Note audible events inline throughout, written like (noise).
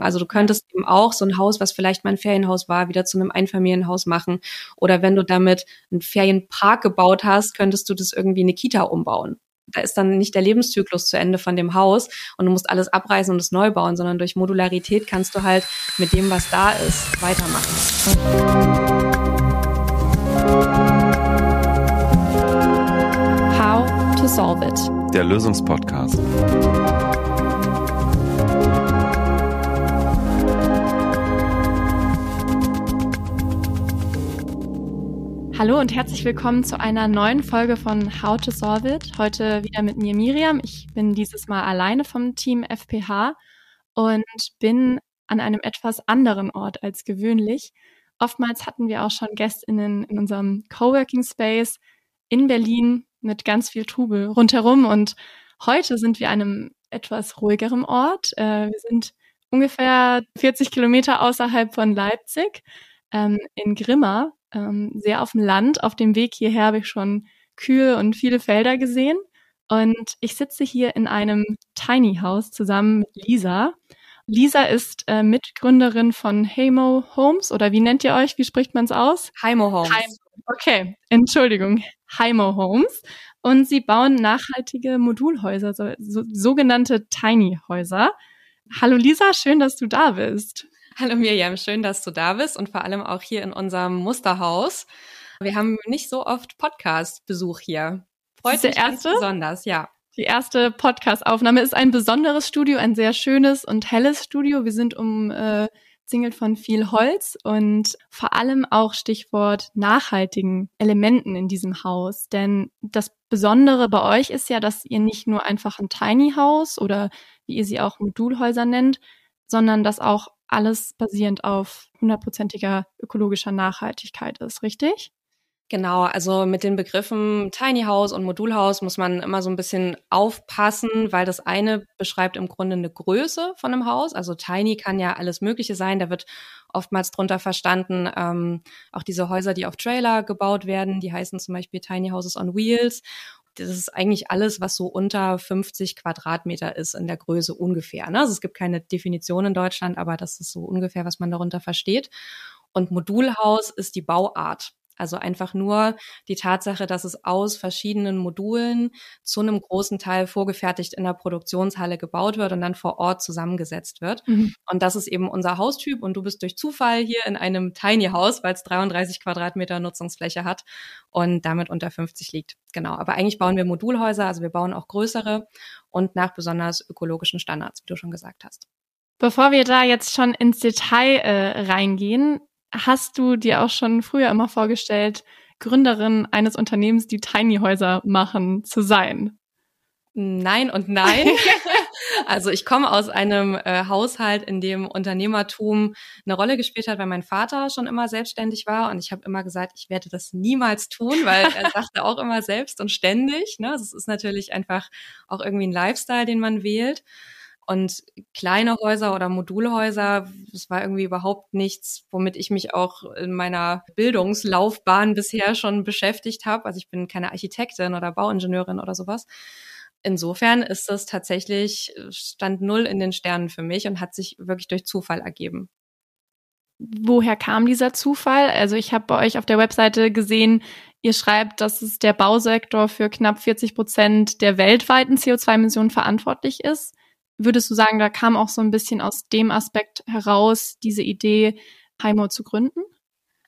Also du könntest eben auch so ein Haus, was vielleicht mal ein Ferienhaus war, wieder zu einem Einfamilienhaus machen. Oder wenn du damit einen Ferienpark gebaut hast, könntest du das irgendwie eine Kita umbauen. Da ist dann nicht der Lebenszyklus zu Ende von dem Haus und du musst alles abreißen und es neu bauen, sondern durch Modularität kannst du halt mit dem, was da ist, weitermachen. How to solve it. Der Lösungspodcast. Hallo und herzlich willkommen zu einer neuen Folge von How to Solve It. Heute wieder mit mir Miriam. Ich bin dieses Mal alleine vom Team FPH und bin an einem etwas anderen Ort als gewöhnlich. Oftmals hatten wir auch schon GästInnen in unserem Coworking Space in Berlin mit ganz viel Trubel rundherum und heute sind wir an einem etwas ruhigeren Ort. Äh, wir sind ungefähr 40 Kilometer außerhalb von Leipzig ähm, in Grimma ähm, sehr auf dem Land. Auf dem Weg hierher habe ich schon Kühe und viele Felder gesehen. Und ich sitze hier in einem Tiny House zusammen mit Lisa. Lisa ist äh, Mitgründerin von Hamo Homes oder wie nennt ihr euch? Wie spricht man es aus? Heimo Homes. Heim okay, Entschuldigung. Heimo Homes. Und sie bauen nachhaltige Modulhäuser, so, so, sogenannte Tiny Häuser. Hallo Lisa, schön, dass du da bist. Hallo Mirjam, schön, dass du da bist und vor allem auch hier in unserem Musterhaus. Wir haben nicht so oft Podcast-Besuch hier. Freut mich erste? besonders, ja. Die erste Podcast-Aufnahme ist ein besonderes Studio, ein sehr schönes und helles Studio. Wir sind umzingelt von viel Holz und vor allem auch Stichwort nachhaltigen Elementen in diesem Haus. Denn das Besondere bei euch ist ja, dass ihr nicht nur einfach ein Tiny House oder wie ihr sie auch Modulhäuser nennt, sondern dass auch alles basierend auf hundertprozentiger ökologischer Nachhaltigkeit ist, richtig? Genau, also mit den Begriffen Tiny House und Modulhaus muss man immer so ein bisschen aufpassen, weil das eine beschreibt im Grunde eine Größe von einem Haus. Also Tiny kann ja alles Mögliche sein. Da wird oftmals drunter verstanden, ähm, auch diese Häuser, die auf Trailer gebaut werden, die heißen zum Beispiel Tiny Houses on Wheels das ist eigentlich alles, was so unter 50 Quadratmeter ist in der Größe ungefähr. Ne? Also es gibt keine Definition in Deutschland, aber das ist so ungefähr, was man darunter versteht. Und Modulhaus ist die Bauart. Also einfach nur die Tatsache, dass es aus verschiedenen Modulen zu einem großen Teil vorgefertigt in der Produktionshalle gebaut wird und dann vor Ort zusammengesetzt wird. Mhm. Und das ist eben unser Haustyp und du bist durch Zufall hier in einem Tiny House, weil es 33 Quadratmeter Nutzungsfläche hat und damit unter 50 liegt. Genau. Aber eigentlich bauen wir Modulhäuser, also wir bauen auch größere und nach besonders ökologischen Standards, wie du schon gesagt hast. Bevor wir da jetzt schon ins Detail äh, reingehen, hast du dir auch schon früher immer vorgestellt, Gründerin eines Unternehmens, die Tiny Häuser machen, zu sein? Nein und nein. (laughs) also ich komme aus einem äh, Haushalt, in dem Unternehmertum eine Rolle gespielt hat, weil mein Vater schon immer selbstständig war und ich habe immer gesagt, ich werde das niemals tun, weil er (laughs) sagte auch immer selbst und ständig. Ne? Das ist natürlich einfach auch irgendwie ein Lifestyle, den man wählt. Und kleine Häuser oder Modulhäuser, das war irgendwie überhaupt nichts, womit ich mich auch in meiner Bildungslaufbahn bisher schon beschäftigt habe. Also ich bin keine Architektin oder Bauingenieurin oder sowas. Insofern ist das tatsächlich Stand null in den Sternen für mich und hat sich wirklich durch Zufall ergeben. Woher kam dieser Zufall? Also ich habe bei euch auf der Webseite gesehen, ihr schreibt, dass es der Bausektor für knapp 40 Prozent der weltweiten CO2-Emissionen verantwortlich ist. Würdest du sagen, da kam auch so ein bisschen aus dem Aspekt heraus, diese Idee, Heimo zu gründen?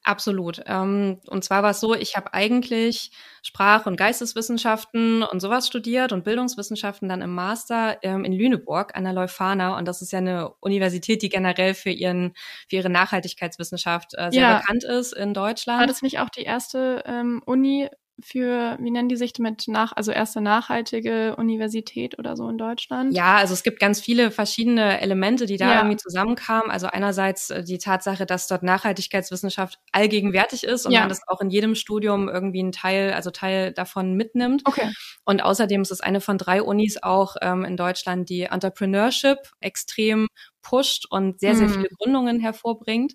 Absolut. Ähm, und zwar war es so, ich habe eigentlich Sprach- und Geisteswissenschaften und sowas studiert und Bildungswissenschaften dann im Master ähm, in Lüneburg an der Leuphana. Und das ist ja eine Universität, die generell für, ihren, für ihre Nachhaltigkeitswissenschaft äh, sehr ja. bekannt ist in Deutschland. War das nicht auch die erste ähm, Uni für, wie nennen die sich mit nach, also erste nachhaltige Universität oder so in Deutschland? Ja, also es gibt ganz viele verschiedene Elemente, die da ja. irgendwie zusammenkamen. Also einerseits äh, die Tatsache, dass dort Nachhaltigkeitswissenschaft allgegenwärtig ist und ja. man das auch in jedem Studium irgendwie ein Teil, also Teil davon mitnimmt. Okay. Und außerdem ist es eine von drei Unis auch ähm, in Deutschland, die Entrepreneurship extrem pusht und sehr, sehr mhm. viele Gründungen hervorbringt.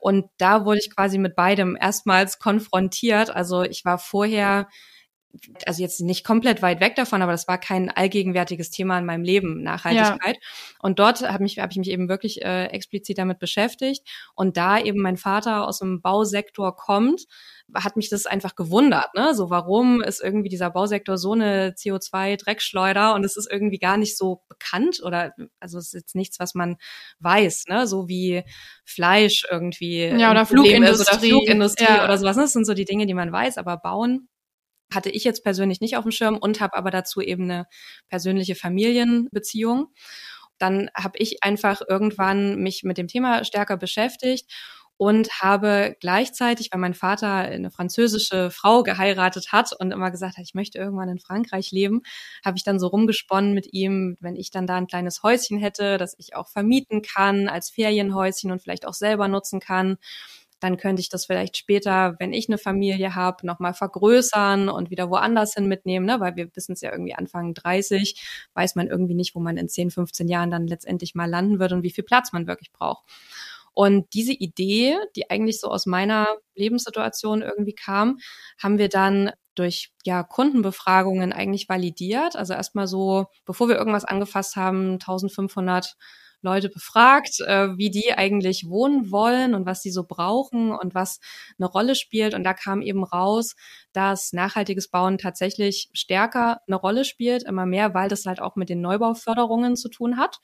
Und da wurde ich quasi mit beidem erstmals konfrontiert. Also ich war vorher also jetzt nicht komplett weit weg davon, aber das war kein allgegenwärtiges Thema in meinem Leben, Nachhaltigkeit. Ja. Und dort habe mich, hab ich mich eben wirklich äh, explizit damit beschäftigt. Und da eben mein Vater aus dem Bausektor kommt, hat mich das einfach gewundert, ne? So, warum ist irgendwie dieser Bausektor so eine CO2-Dreckschleuder und es ist irgendwie gar nicht so bekannt oder, also es ist jetzt nichts, was man weiß, ne? So wie Fleisch irgendwie. Ja, oder Flugindustrie. oder Flugindustrie ja. oder sowas. Das sind so die Dinge, die man weiß, aber bauen hatte ich jetzt persönlich nicht auf dem Schirm und habe aber dazu eben eine persönliche Familienbeziehung. Dann habe ich einfach irgendwann mich mit dem Thema stärker beschäftigt und habe gleichzeitig, weil mein Vater eine französische Frau geheiratet hat und immer gesagt hat, ich möchte irgendwann in Frankreich leben, habe ich dann so rumgesponnen mit ihm, wenn ich dann da ein kleines Häuschen hätte, das ich auch vermieten kann als Ferienhäuschen und vielleicht auch selber nutzen kann dann könnte ich das vielleicht später, wenn ich eine Familie habe, nochmal vergrößern und wieder woanders hin mitnehmen, ne? weil wir wissen es ja irgendwie Anfang 30, weiß man irgendwie nicht, wo man in 10, 15 Jahren dann letztendlich mal landen wird und wie viel Platz man wirklich braucht. Und diese Idee, die eigentlich so aus meiner Lebenssituation irgendwie kam, haben wir dann durch ja Kundenbefragungen eigentlich validiert. Also erstmal so, bevor wir irgendwas angefasst haben, 1500 Leute befragt, äh, wie die eigentlich wohnen wollen und was sie so brauchen und was eine Rolle spielt. Und da kam eben raus, dass nachhaltiges Bauen tatsächlich stärker eine Rolle spielt, immer mehr, weil das halt auch mit den Neubauförderungen zu tun hat.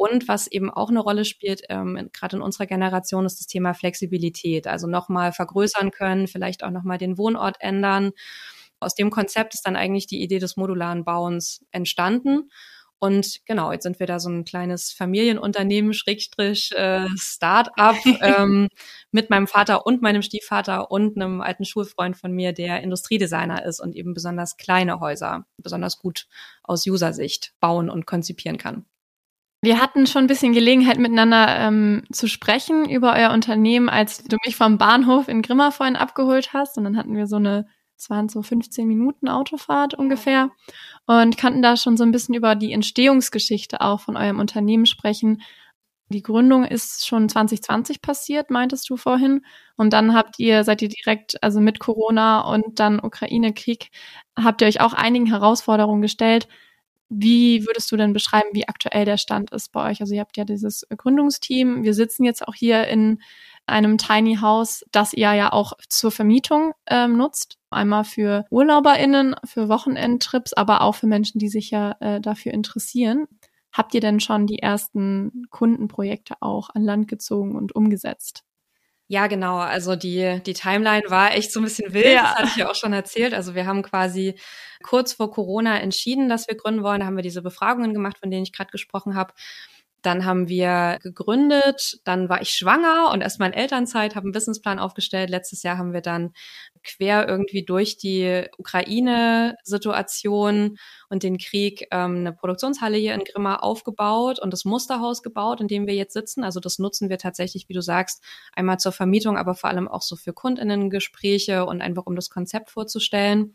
Und was eben auch eine Rolle spielt, ähm, gerade in unserer Generation, ist das Thema Flexibilität. Also nochmal vergrößern können, vielleicht auch nochmal den Wohnort ändern. Aus dem Konzept ist dann eigentlich die Idee des modularen Bauens entstanden. Und genau, jetzt sind wir da so ein kleines Familienunternehmen, Schrägstrich, äh, Start-up ähm, (laughs) mit meinem Vater und meinem Stiefvater und einem alten Schulfreund von mir, der Industriedesigner ist und eben besonders kleine Häuser besonders gut aus User-Sicht bauen und konzipieren kann. Wir hatten schon ein bisschen Gelegenheit miteinander ähm, zu sprechen über euer Unternehmen, als du mich vom Bahnhof in Grimma vorhin abgeholt hast. Und dann hatten wir so eine es waren so 15 Minuten Autofahrt ungefähr und kannten da schon so ein bisschen über die Entstehungsgeschichte auch von eurem Unternehmen sprechen. Die Gründung ist schon 2020 passiert, meintest du vorhin. Und dann habt ihr, seid ihr direkt, also mit Corona und dann Ukraine-Krieg, habt ihr euch auch einigen Herausforderungen gestellt. Wie würdest du denn beschreiben, wie aktuell der Stand ist bei euch? Also ihr habt ja dieses Gründungsteam. Wir sitzen jetzt auch hier in einem Tiny House, das ihr ja auch zur Vermietung ähm, nutzt. Einmal für UrlauberInnen, für Wochenendtrips, aber auch für Menschen, die sich ja äh, dafür interessieren. Habt ihr denn schon die ersten Kundenprojekte auch an Land gezogen und umgesetzt? Ja, genau. Also die, die Timeline war echt so ein bisschen wild. Ja. Das hatte ich ja auch schon erzählt. Also wir haben quasi kurz vor Corona entschieden, dass wir gründen wollen. Da haben wir diese Befragungen gemacht, von denen ich gerade gesprochen habe. Dann haben wir gegründet, dann war ich schwanger und erstmal in Elternzeit, habe einen Businessplan aufgestellt. Letztes Jahr haben wir dann quer irgendwie durch die Ukraine-Situation und den Krieg ähm, eine Produktionshalle hier in Grimma aufgebaut und das Musterhaus gebaut, in dem wir jetzt sitzen. Also das nutzen wir tatsächlich, wie du sagst, einmal zur Vermietung, aber vor allem auch so für Kundinnengespräche und einfach um das Konzept vorzustellen.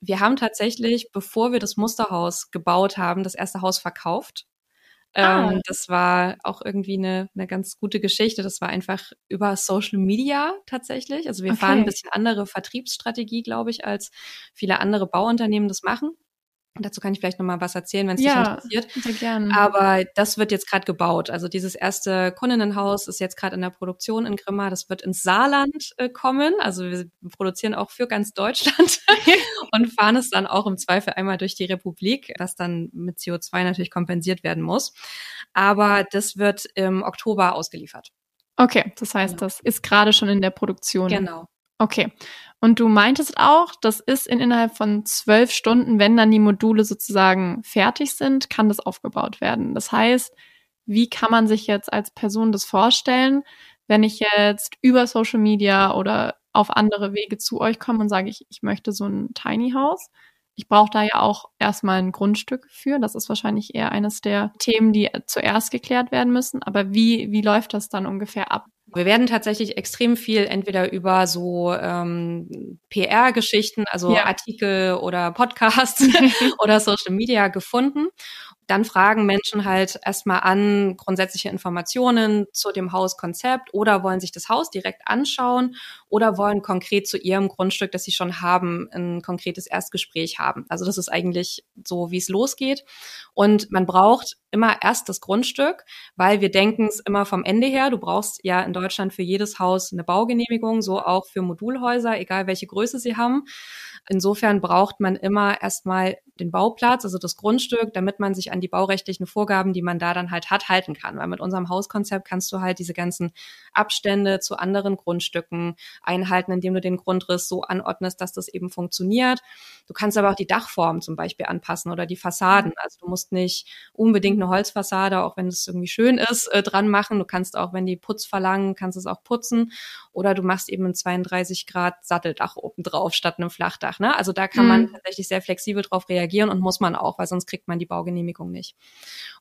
Wir haben tatsächlich, bevor wir das Musterhaus gebaut haben, das erste Haus verkauft Ah. Ähm, das war auch irgendwie eine, eine ganz gute Geschichte. Das war einfach über Social Media tatsächlich. Also wir okay. fahren ein bisschen andere Vertriebsstrategie, glaube ich, als viele andere Bauunternehmen das machen. Dazu kann ich vielleicht noch mal was erzählen, wenn es ja, dich interessiert. Sehr gerne. Aber das wird jetzt gerade gebaut. Also dieses erste Kundinnenhaus ist jetzt gerade in der Produktion in Grimma. Das wird ins Saarland äh, kommen. Also wir produzieren auch für ganz Deutschland (laughs) und fahren es dann auch im Zweifel einmal durch die Republik, was dann mit CO2 natürlich kompensiert werden muss. Aber das wird im Oktober ausgeliefert. Okay, das heißt, genau. das ist gerade schon in der Produktion. Genau. Okay. Und du meintest auch, das ist in innerhalb von zwölf Stunden, wenn dann die Module sozusagen fertig sind, kann das aufgebaut werden. Das heißt, wie kann man sich jetzt als Person das vorstellen, wenn ich jetzt über Social Media oder auf andere Wege zu euch komme und sage, ich, ich möchte so ein Tiny House? Ich brauche da ja auch erstmal ein Grundstück für. Das ist wahrscheinlich eher eines der Themen, die zuerst geklärt werden müssen. Aber wie, wie läuft das dann ungefähr ab? Wir werden tatsächlich extrem viel entweder über so ähm, PR-Geschichten, also ja. Artikel oder Podcasts (laughs) oder Social Media gefunden. Dann fragen Menschen halt erstmal an grundsätzliche Informationen zu dem Hauskonzept oder wollen sich das Haus direkt anschauen oder wollen konkret zu ihrem Grundstück, das sie schon haben, ein konkretes Erstgespräch haben. Also das ist eigentlich so, wie es losgeht. Und man braucht immer erst das Grundstück, weil wir denken es immer vom Ende her. Du brauchst ja in Deutschland für jedes Haus eine Baugenehmigung, so auch für Modulhäuser, egal welche Größe sie haben. Insofern braucht man immer erstmal den Bauplatz, also das Grundstück, damit man sich an die baurechtlichen Vorgaben, die man da dann halt hat, halten kann. Weil mit unserem Hauskonzept kannst du halt diese ganzen Abstände zu anderen Grundstücken einhalten, indem du den Grundriss so anordnest, dass das eben funktioniert. Du kannst aber auch die Dachform zum Beispiel anpassen oder die Fassaden. Also du musst nicht unbedingt eine Holzfassade, auch wenn es irgendwie schön ist, äh, dran machen. Du kannst auch, wenn die Putz verlangen, kannst es auch putzen. Oder du machst eben ein 32 Grad Satteldach oben drauf statt einem Flachdach. Ne? Also da kann man mhm. tatsächlich sehr flexibel drauf reagieren und muss man auch, weil sonst kriegt man die Baugenehmigung nicht.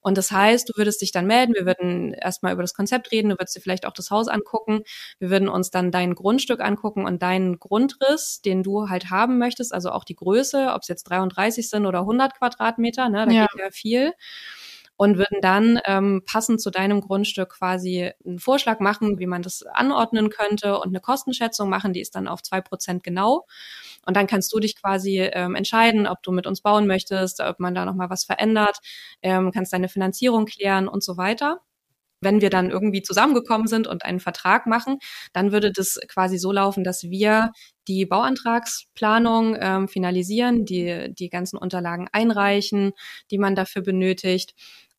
Und das heißt, du würdest dich dann melden, wir würden erstmal über das Konzept reden, du würdest dir vielleicht auch das Haus angucken, wir würden uns dann dein Grundstück angucken und deinen Grundriss, den du halt haben möchtest, also auch die Größe, ob es jetzt 33 sind oder 100 Quadratmeter, ne, da ja. geht ja viel und würden dann ähm, passend zu deinem Grundstück quasi einen Vorschlag machen, wie man das anordnen könnte und eine Kostenschätzung machen, die ist dann auf zwei Prozent genau. Und dann kannst du dich quasi ähm, entscheiden, ob du mit uns bauen möchtest, ob man da nochmal was verändert, ähm, kannst deine Finanzierung klären und so weiter. Wenn wir dann irgendwie zusammengekommen sind und einen Vertrag machen, dann würde das quasi so laufen, dass wir die Bauantragsplanung ähm, finalisieren, die, die ganzen Unterlagen einreichen, die man dafür benötigt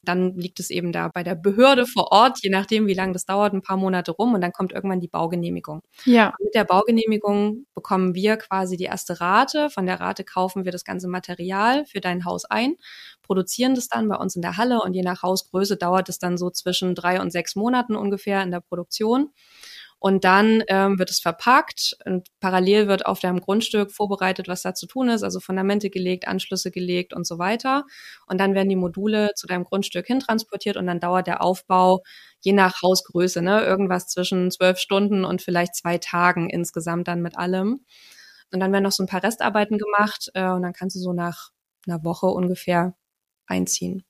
dann liegt es eben da bei der Behörde vor Ort, je nachdem, wie lange das dauert, ein paar Monate rum und dann kommt irgendwann die Baugenehmigung. Ja. Mit der Baugenehmigung bekommen wir quasi die erste Rate. Von der Rate kaufen wir das ganze Material für dein Haus ein, produzieren das dann bei uns in der Halle und je nach Hausgröße dauert es dann so zwischen drei und sechs Monaten ungefähr in der Produktion. Und dann ähm, wird es verpackt und parallel wird auf deinem Grundstück vorbereitet, was da zu tun ist, also Fundamente gelegt, Anschlüsse gelegt und so weiter. Und dann werden die Module zu deinem Grundstück hintransportiert und dann dauert der Aufbau je nach Hausgröße, ne, irgendwas zwischen zwölf Stunden und vielleicht zwei Tagen insgesamt dann mit allem. Und dann werden noch so ein paar Restarbeiten gemacht äh, und dann kannst du so nach einer Woche ungefähr einziehen.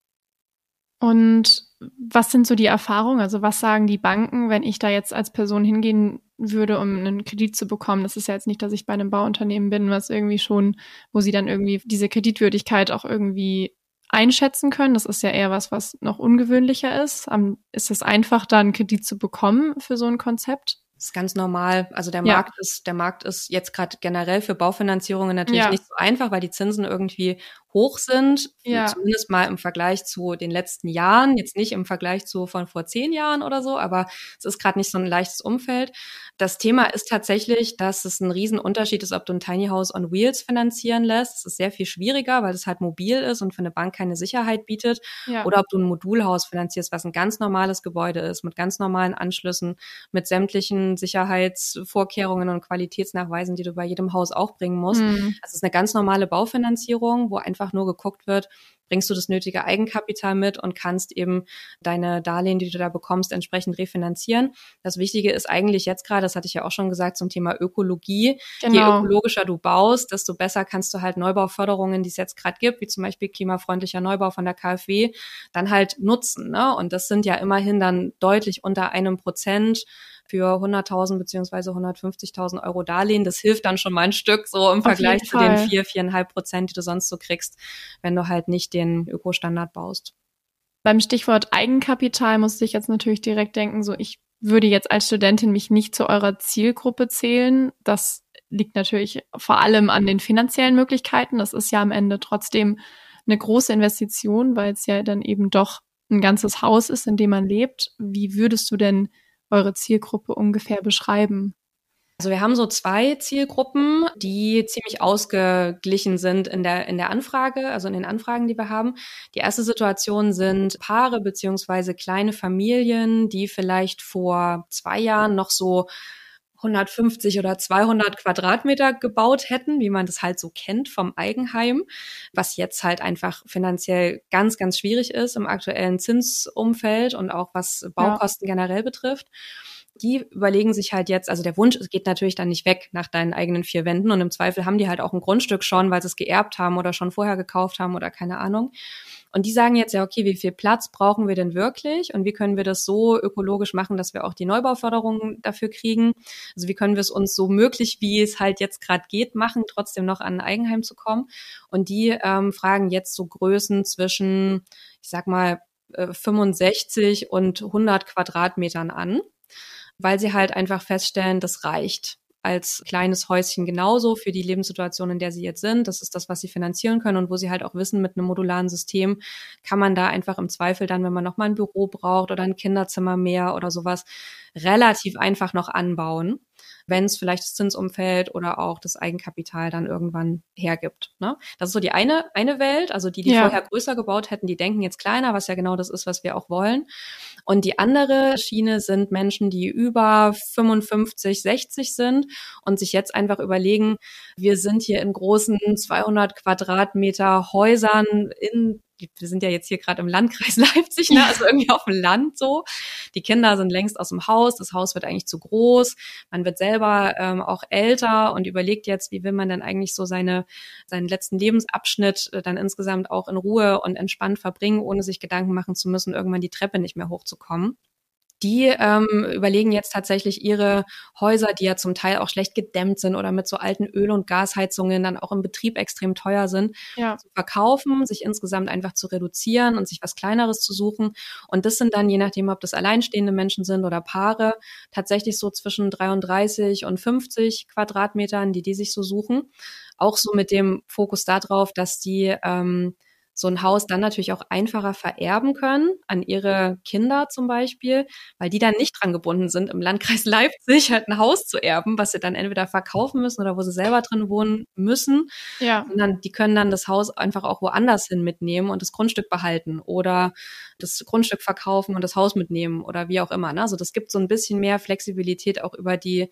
Und was sind so die Erfahrungen? Also was sagen die Banken, wenn ich da jetzt als Person hingehen würde, um einen Kredit zu bekommen? Das ist ja jetzt nicht, dass ich bei einem Bauunternehmen bin, was irgendwie schon, wo sie dann irgendwie diese Kreditwürdigkeit auch irgendwie einschätzen können. Das ist ja eher was, was noch ungewöhnlicher ist. Ist es einfach, da einen Kredit zu bekommen für so ein Konzept? Das ist ganz normal. Also der ja. Markt ist, der Markt ist jetzt gerade generell für Baufinanzierungen natürlich ja. nicht so einfach, weil die Zinsen irgendwie hoch sind, ja. zumindest mal im Vergleich zu den letzten Jahren, jetzt nicht im Vergleich zu von vor zehn Jahren oder so, aber es ist gerade nicht so ein leichtes Umfeld. Das Thema ist tatsächlich, dass es ein Riesenunterschied ist, ob du ein Tiny House on Wheels finanzieren lässt. Es ist sehr viel schwieriger, weil es halt mobil ist und für eine Bank keine Sicherheit bietet. Ja. Oder ob du ein Modulhaus finanzierst, was ein ganz normales Gebäude ist, mit ganz normalen Anschlüssen, mit sämtlichen Sicherheitsvorkehrungen und Qualitätsnachweisen, die du bei jedem Haus auch bringen musst. Mhm. Das ist eine ganz normale Baufinanzierung, wo einfach einfach nur geguckt wird, bringst du das nötige Eigenkapital mit und kannst eben deine Darlehen, die du da bekommst, entsprechend refinanzieren. Das Wichtige ist eigentlich jetzt gerade, das hatte ich ja auch schon gesagt, zum Thema Ökologie. Genau. Je ökologischer du baust, desto besser kannst du halt Neubauförderungen, die es jetzt gerade gibt, wie zum Beispiel klimafreundlicher Neubau von der KfW, dann halt nutzen. Ne? Und das sind ja immerhin dann deutlich unter einem Prozent für 100.000 beziehungsweise 150.000 Euro Darlehen. Das hilft dann schon mal ein Stück so im Vergleich zu den vier, viereinhalb Prozent, die du sonst so kriegst, wenn du halt nicht den Ökostandard baust. Beim Stichwort Eigenkapital musste ich jetzt natürlich direkt denken, so ich würde jetzt als Studentin mich nicht zu eurer Zielgruppe zählen. Das liegt natürlich vor allem an den finanziellen Möglichkeiten. Das ist ja am Ende trotzdem eine große Investition, weil es ja dann eben doch ein ganzes Haus ist, in dem man lebt. Wie würdest du denn eure Zielgruppe ungefähr beschreiben? Also wir haben so zwei Zielgruppen, die ziemlich ausgeglichen sind in der, in der Anfrage, also in den Anfragen, die wir haben. Die erste Situation sind Paare beziehungsweise kleine Familien, die vielleicht vor zwei Jahren noch so 150 oder 200 Quadratmeter gebaut hätten, wie man das halt so kennt vom Eigenheim, was jetzt halt einfach finanziell ganz, ganz schwierig ist im aktuellen Zinsumfeld und auch was Baukosten ja. generell betrifft die überlegen sich halt jetzt, also der Wunsch geht natürlich dann nicht weg nach deinen eigenen vier Wänden und im Zweifel haben die halt auch ein Grundstück schon, weil sie es geerbt haben oder schon vorher gekauft haben oder keine Ahnung. Und die sagen jetzt ja, okay, wie viel Platz brauchen wir denn wirklich und wie können wir das so ökologisch machen, dass wir auch die Neubauförderung dafür kriegen? Also wie können wir es uns so möglich, wie es halt jetzt gerade geht, machen, trotzdem noch an ein Eigenheim zu kommen? Und die ähm, fragen jetzt so Größen zwischen, ich sag mal, 65 äh, und 100 Quadratmetern an, weil sie halt einfach feststellen, das reicht als kleines Häuschen genauso für die Lebenssituation, in der sie jetzt sind. Das ist das, was sie finanzieren können und wo sie halt auch wissen, mit einem modularen System kann man da einfach im Zweifel dann, wenn man nochmal ein Büro braucht oder ein Kinderzimmer mehr oder sowas, relativ einfach noch anbauen wenn es vielleicht das Zinsumfeld oder auch das Eigenkapital dann irgendwann hergibt. Ne? Das ist so die eine, eine Welt, also die, die ja. vorher größer gebaut hätten, die denken jetzt kleiner, was ja genau das ist, was wir auch wollen. Und die andere Schiene sind Menschen, die über 55, 60 sind und sich jetzt einfach überlegen, wir sind hier in großen 200 Quadratmeter Häusern in wir sind ja jetzt hier gerade im Landkreis (laughs) Leipzig, ne? also irgendwie auf dem Land so. Die Kinder sind längst aus dem Haus, das Haus wird eigentlich zu groß, man wird selber ähm, auch älter und überlegt jetzt, wie will man denn eigentlich so seine, seinen letzten Lebensabschnitt äh, dann insgesamt auch in Ruhe und entspannt verbringen, ohne sich Gedanken machen zu müssen, irgendwann die Treppe nicht mehr hochzukommen die ähm, überlegen jetzt tatsächlich ihre Häuser, die ja zum Teil auch schlecht gedämmt sind oder mit so alten Öl- und Gasheizungen dann auch im Betrieb extrem teuer sind, ja. zu verkaufen, sich insgesamt einfach zu reduzieren und sich was Kleineres zu suchen. Und das sind dann, je nachdem, ob das alleinstehende Menschen sind oder Paare, tatsächlich so zwischen 33 und 50 Quadratmetern, die die sich so suchen. Auch so mit dem Fokus darauf, dass die ähm, so ein Haus dann natürlich auch einfacher vererben können an ihre Kinder zum Beispiel, weil die dann nicht dran gebunden sind, im Landkreis (laughs) Leipzig halt ein Haus zu erben, was sie dann entweder verkaufen müssen oder wo sie selber drin wohnen müssen. Ja. Sondern die können dann das Haus einfach auch woanders hin mitnehmen und das Grundstück behalten oder das Grundstück verkaufen und das Haus mitnehmen oder wie auch immer. Ne? Also das gibt so ein bisschen mehr Flexibilität auch über die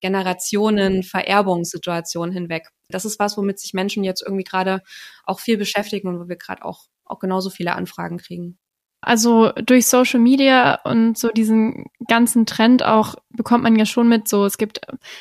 Generationen Vererbungssituation hinweg. Das ist was, womit sich Menschen jetzt irgendwie gerade auch viel beschäftigen und wo wir gerade auch, auch genauso viele Anfragen kriegen. Also durch Social Media und so diesen ganzen Trend auch bekommt man ja schon mit so, es gibt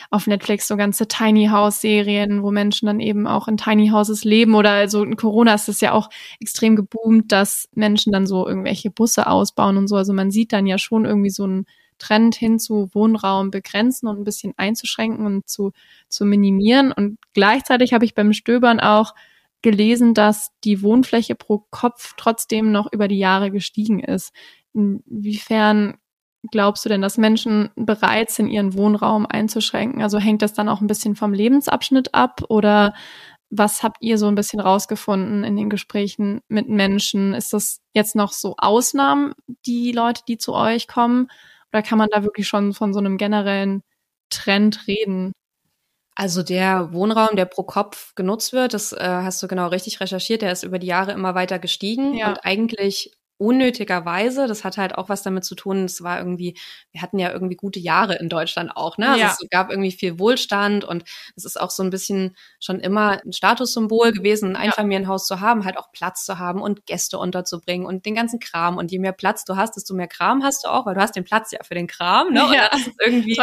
auf Netflix so ganze Tiny House Serien, wo Menschen dann eben auch in Tiny Houses leben oder also in Corona ist es ja auch extrem geboomt, dass Menschen dann so irgendwelche Busse ausbauen und so. Also man sieht dann ja schon irgendwie so ein Trend hin zu Wohnraum begrenzen und ein bisschen einzuschränken und zu, zu minimieren. Und gleichzeitig habe ich beim Stöbern auch gelesen, dass die Wohnfläche pro Kopf trotzdem noch über die Jahre gestiegen ist. Inwiefern glaubst du denn, dass Menschen bereit sind, ihren Wohnraum einzuschränken? Also hängt das dann auch ein bisschen vom Lebensabschnitt ab oder was habt ihr so ein bisschen rausgefunden in den Gesprächen mit Menschen? Ist das jetzt noch so Ausnahmen, die Leute, die zu euch kommen? Oder kann man da wirklich schon von so einem generellen Trend reden? Also der Wohnraum, der pro Kopf genutzt wird, das äh, hast du genau richtig recherchiert, der ist über die Jahre immer weiter gestiegen ja. und eigentlich unnötigerweise, das hat halt auch was damit zu tun, es war irgendwie, wir hatten ja irgendwie gute Jahre in Deutschland auch, ne? Also ja. es gab irgendwie viel Wohlstand und es ist auch so ein bisschen schon immer ein Statussymbol gewesen, ein Einfamilienhaus zu haben, halt auch Platz zu haben und Gäste unterzubringen und den ganzen Kram. Und je mehr Platz du hast, desto mehr Kram hast du auch, weil du hast den Platz ja für den Kram, ne? Und ja. das ist irgendwie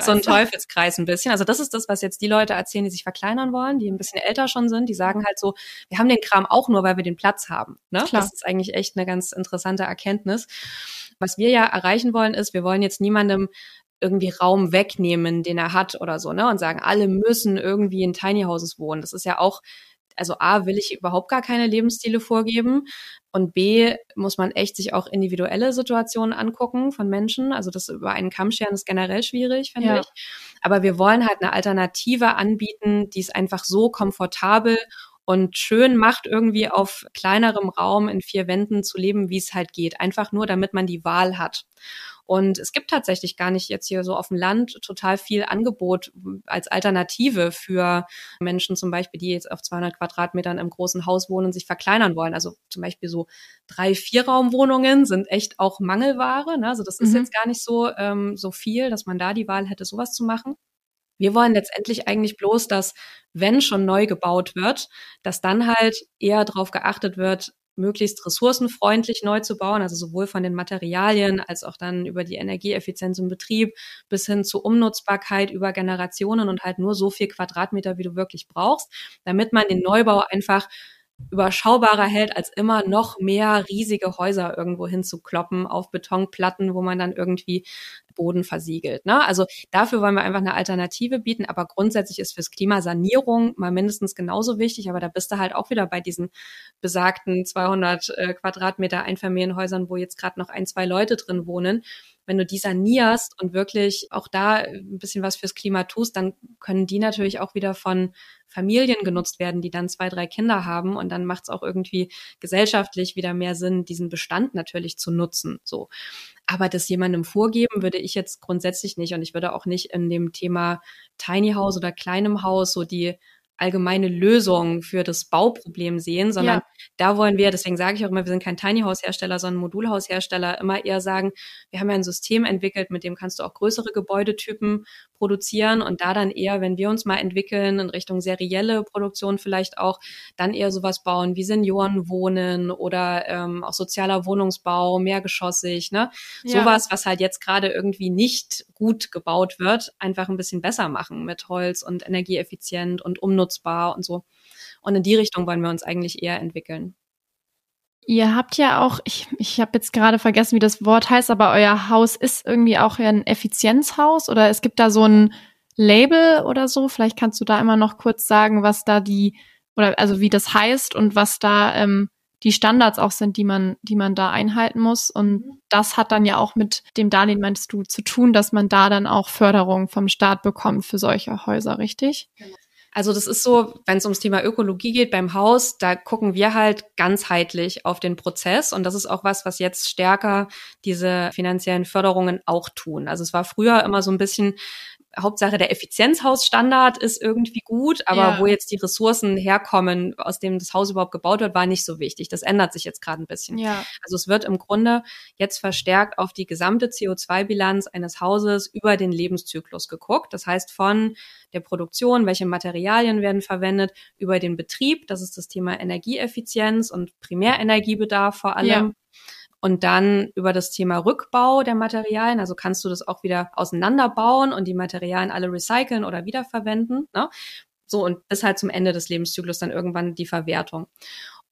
so ein Teufelskreis ein bisschen. Also das ist das, was jetzt die Leute erzählen, die sich verkleinern wollen, die ein bisschen älter schon sind, die sagen halt so, wir haben den Kram auch nur, weil wir den Platz haben. Ne? Klar. Das ist eigentlich echt eine ganz interessante Erkenntnis. Was wir ja erreichen wollen, ist, wir wollen jetzt niemandem irgendwie Raum wegnehmen, den er hat oder so, ne? Und sagen, alle müssen irgendwie in Tiny Houses wohnen. Das ist ja auch, also A, will ich überhaupt gar keine Lebensstile vorgeben. Und B, muss man echt sich auch individuelle Situationen angucken von Menschen. Also das über einen Kamm scheren ist generell schwierig, finde ja. ich. Aber wir wollen halt eine Alternative anbieten, die ist einfach so komfortabel und schön macht, irgendwie auf kleinerem Raum in vier Wänden zu leben, wie es halt geht. Einfach nur, damit man die Wahl hat. Und es gibt tatsächlich gar nicht jetzt hier so auf dem Land total viel Angebot als Alternative für Menschen zum Beispiel, die jetzt auf 200 Quadratmetern im großen Haus wohnen und sich verkleinern wollen. Also zum Beispiel so drei, vier Raumwohnungen sind echt auch Mangelware. Ne? Also das ist mhm. jetzt gar nicht so, ähm, so viel, dass man da die Wahl hätte, sowas zu machen. Wir wollen letztendlich eigentlich bloß, dass wenn schon neu gebaut wird, dass dann halt eher darauf geachtet wird, möglichst ressourcenfreundlich neu zu bauen, also sowohl von den Materialien als auch dann über die Energieeffizienz im Betrieb bis hin zur Umnutzbarkeit über Generationen und halt nur so viel Quadratmeter, wie du wirklich brauchst, damit man den Neubau einfach überschaubarer hält, als immer noch mehr riesige Häuser irgendwo hinzukloppen auf Betonplatten, wo man dann irgendwie Boden versiegelt. Ne? Also dafür wollen wir einfach eine Alternative bieten, aber grundsätzlich ist fürs Klima Sanierung mal mindestens genauso wichtig, aber da bist du halt auch wieder bei diesen besagten 200 äh, Quadratmeter Einfamilienhäusern, wo jetzt gerade noch ein, zwei Leute drin wohnen wenn du die sanierst und wirklich auch da ein bisschen was fürs Klima tust, dann können die natürlich auch wieder von Familien genutzt werden, die dann zwei, drei Kinder haben. Und dann macht es auch irgendwie gesellschaftlich wieder mehr Sinn, diesen Bestand natürlich zu nutzen. So. Aber das jemandem vorgeben würde ich jetzt grundsätzlich nicht. Und ich würde auch nicht in dem Thema Tiny House oder kleinem Haus so die allgemeine Lösung für das Bauproblem sehen, sondern ja. da wollen wir, deswegen sage ich auch immer, wir sind kein Tiny House Hersteller, sondern Modulhaus Hersteller, immer eher sagen, wir haben ja ein System entwickelt, mit dem kannst du auch größere Gebäudetypen produzieren und da dann eher, wenn wir uns mal entwickeln in Richtung serielle Produktion vielleicht auch, dann eher sowas bauen wie Seniorenwohnen oder ähm, auch sozialer Wohnungsbau, mehrgeschossig, ne? Ja. Sowas, was halt jetzt gerade irgendwie nicht gut gebaut wird, einfach ein bisschen besser machen mit Holz und energieeffizient und umnutzbar nutzbar und so. Und in die Richtung wollen wir uns eigentlich eher entwickeln. Ihr habt ja auch, ich, ich habe jetzt gerade vergessen, wie das Wort heißt, aber euer Haus ist irgendwie auch ein Effizienzhaus oder es gibt da so ein Label oder so. Vielleicht kannst du da immer noch kurz sagen, was da die, oder also wie das heißt und was da ähm, die Standards auch sind, die man, die man da einhalten muss. Und mhm. das hat dann ja auch mit dem Darlehen, meinst du, zu tun, dass man da dann auch Förderung vom Staat bekommt für solche Häuser, richtig? Genau. Also das ist so, wenn es ums Thema Ökologie geht beim Haus, da gucken wir halt ganzheitlich auf den Prozess und das ist auch was, was jetzt stärker diese finanziellen Förderungen auch tun. Also es war früher immer so ein bisschen Hauptsache der Effizienzhausstandard ist irgendwie gut, aber ja. wo jetzt die Ressourcen herkommen, aus dem das Haus überhaupt gebaut wird, war nicht so wichtig. Das ändert sich jetzt gerade ein bisschen. Ja. Also es wird im Grunde jetzt verstärkt auf die gesamte CO2-Bilanz eines Hauses über den Lebenszyklus geguckt. Das heißt von der Produktion, welche Materialien werden verwendet, über den Betrieb, das ist das Thema Energieeffizienz und Primärenergiebedarf vor allem. Ja und dann über das Thema Rückbau der Materialien, also kannst du das auch wieder auseinanderbauen und die Materialien alle recyceln oder wiederverwenden. Ne? So und bis halt zum Ende des Lebenszyklus dann irgendwann die Verwertung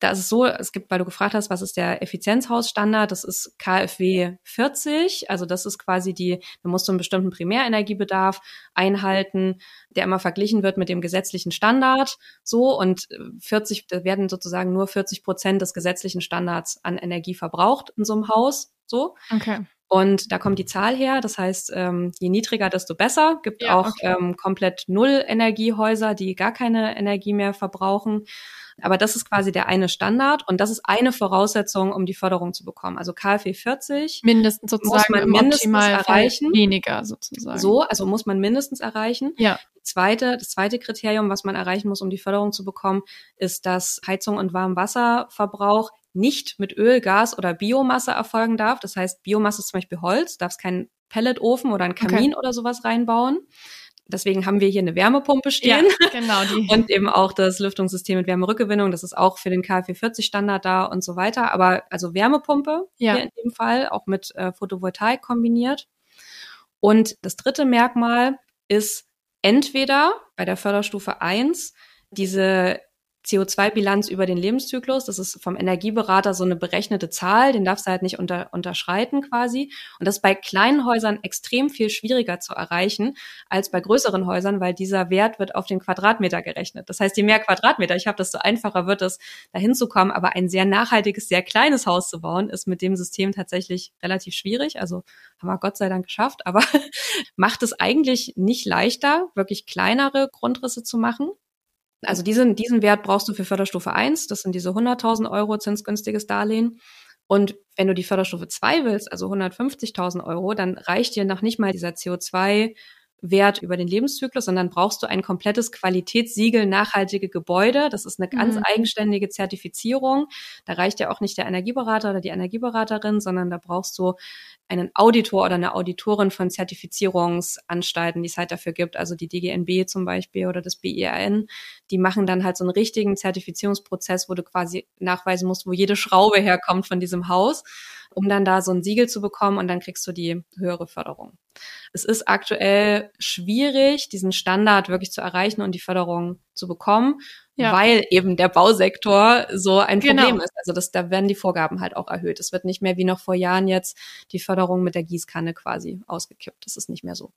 da ist es so, es gibt, weil du gefragt hast, was ist der Effizienzhausstandard? Das ist KfW 40. Also das ist quasi die, da musst du einen bestimmten Primärenergiebedarf einhalten, der immer verglichen wird mit dem gesetzlichen Standard. So und 40, da werden sozusagen nur 40 Prozent des gesetzlichen Standards an Energie verbraucht in so einem Haus. So. Okay. Und da kommt die Zahl her. Das heißt, ähm, je niedriger, desto besser. Gibt ja, auch okay. ähm, komplett Null Energiehäuser, die gar keine Energie mehr verbrauchen. Aber das ist quasi der eine Standard und das ist eine Voraussetzung, um die Förderung zu bekommen. Also KfW 40 mindestens sozusagen muss man mindestens erreichen. Weniger sozusagen. So, also muss man mindestens erreichen. Ja. Zweite, das zweite Kriterium, was man erreichen muss, um die Förderung zu bekommen, ist, dass Heizung und Warmwasserverbrauch nicht mit Öl, Gas oder Biomasse erfolgen darf. Das heißt, Biomasse ist zum Beispiel Holz, darfst keinen Pelletofen oder einen Kamin okay. oder sowas reinbauen. Deswegen haben wir hier eine Wärmepumpe stehen. Ja, (laughs) genau. Die. (laughs) Und eben auch das Lüftungssystem mit Wärmerückgewinnung. Das ist auch für den KfW 40 Standard da und so weiter. Aber also Wärmepumpe ja. hier in dem Fall, auch mit äh, Photovoltaik kombiniert. Und das dritte Merkmal ist entweder bei der Förderstufe 1 diese CO2-Bilanz über den Lebenszyklus. Das ist vom Energieberater so eine berechnete Zahl, den darfst du halt nicht unter, unterschreiten quasi. Und das ist bei kleinen Häusern extrem viel schwieriger zu erreichen als bei größeren Häusern, weil dieser Wert wird auf den Quadratmeter gerechnet. Das heißt, je mehr Quadratmeter ich habe, desto einfacher wird es, da hinzukommen. Aber ein sehr nachhaltiges, sehr kleines Haus zu bauen, ist mit dem System tatsächlich relativ schwierig. Also haben wir Gott sei Dank geschafft, aber (laughs) macht es eigentlich nicht leichter, wirklich kleinere Grundrisse zu machen. Also diesen, diesen Wert brauchst du für Förderstufe 1, das sind diese 100.000 Euro zinsgünstiges Darlehen. Und wenn du die Förderstufe 2 willst, also 150.000 Euro, dann reicht dir noch nicht mal dieser CO2 Wert über den Lebenszyklus, sondern brauchst du ein komplettes Qualitätssiegel nachhaltige Gebäude. Das ist eine ganz mhm. eigenständige Zertifizierung. Da reicht ja auch nicht der Energieberater oder die Energieberaterin, sondern da brauchst du einen Auditor oder eine Auditorin von Zertifizierungsanstalten, die es halt dafür gibt, also die DGNB zum Beispiel oder das BIRN, die machen dann halt so einen richtigen Zertifizierungsprozess, wo du quasi nachweisen musst, wo jede Schraube herkommt von diesem Haus. Um dann da so ein Siegel zu bekommen und dann kriegst du die höhere Förderung. Es ist aktuell schwierig, diesen Standard wirklich zu erreichen und die Förderung zu bekommen, ja. weil eben der Bausektor so ein genau. Problem ist. Also das, da werden die Vorgaben halt auch erhöht. Es wird nicht mehr wie noch vor Jahren jetzt die Förderung mit der Gießkanne quasi ausgekippt. Das ist nicht mehr so.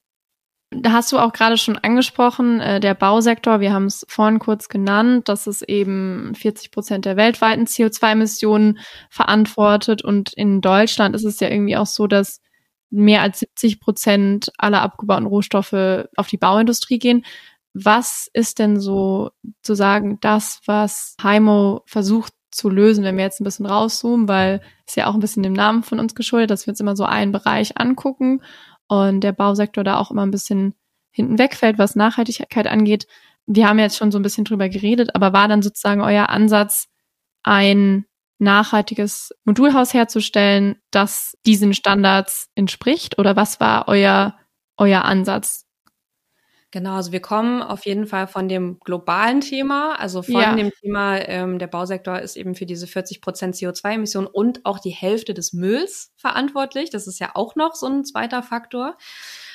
Hast du auch gerade schon angesprochen, äh, der Bausektor, wir haben es vorhin kurz genannt, dass es eben 40 Prozent der weltweiten CO2-Emissionen verantwortet. Und in Deutschland ist es ja irgendwie auch so, dass mehr als 70 Prozent aller abgebauten Rohstoffe auf die Bauindustrie gehen. Was ist denn so zu sagen, das, was Heimo versucht zu lösen, wenn wir jetzt ein bisschen rauszoomen, weil es ja auch ein bisschen dem Namen von uns geschuldet, dass wir uns immer so einen Bereich angucken und der Bausektor da auch immer ein bisschen hinten wegfällt, was Nachhaltigkeit angeht. Wir haben jetzt schon so ein bisschen drüber geredet, aber war dann sozusagen euer Ansatz, ein nachhaltiges Modulhaus herzustellen, das diesen Standards entspricht? Oder was war euer, euer Ansatz Genau, also wir kommen auf jeden Fall von dem globalen Thema, also von ja. dem Thema, ähm, der Bausektor ist eben für diese 40 Prozent CO2-Emissionen und auch die Hälfte des Mülls verantwortlich. Das ist ja auch noch so ein zweiter Faktor.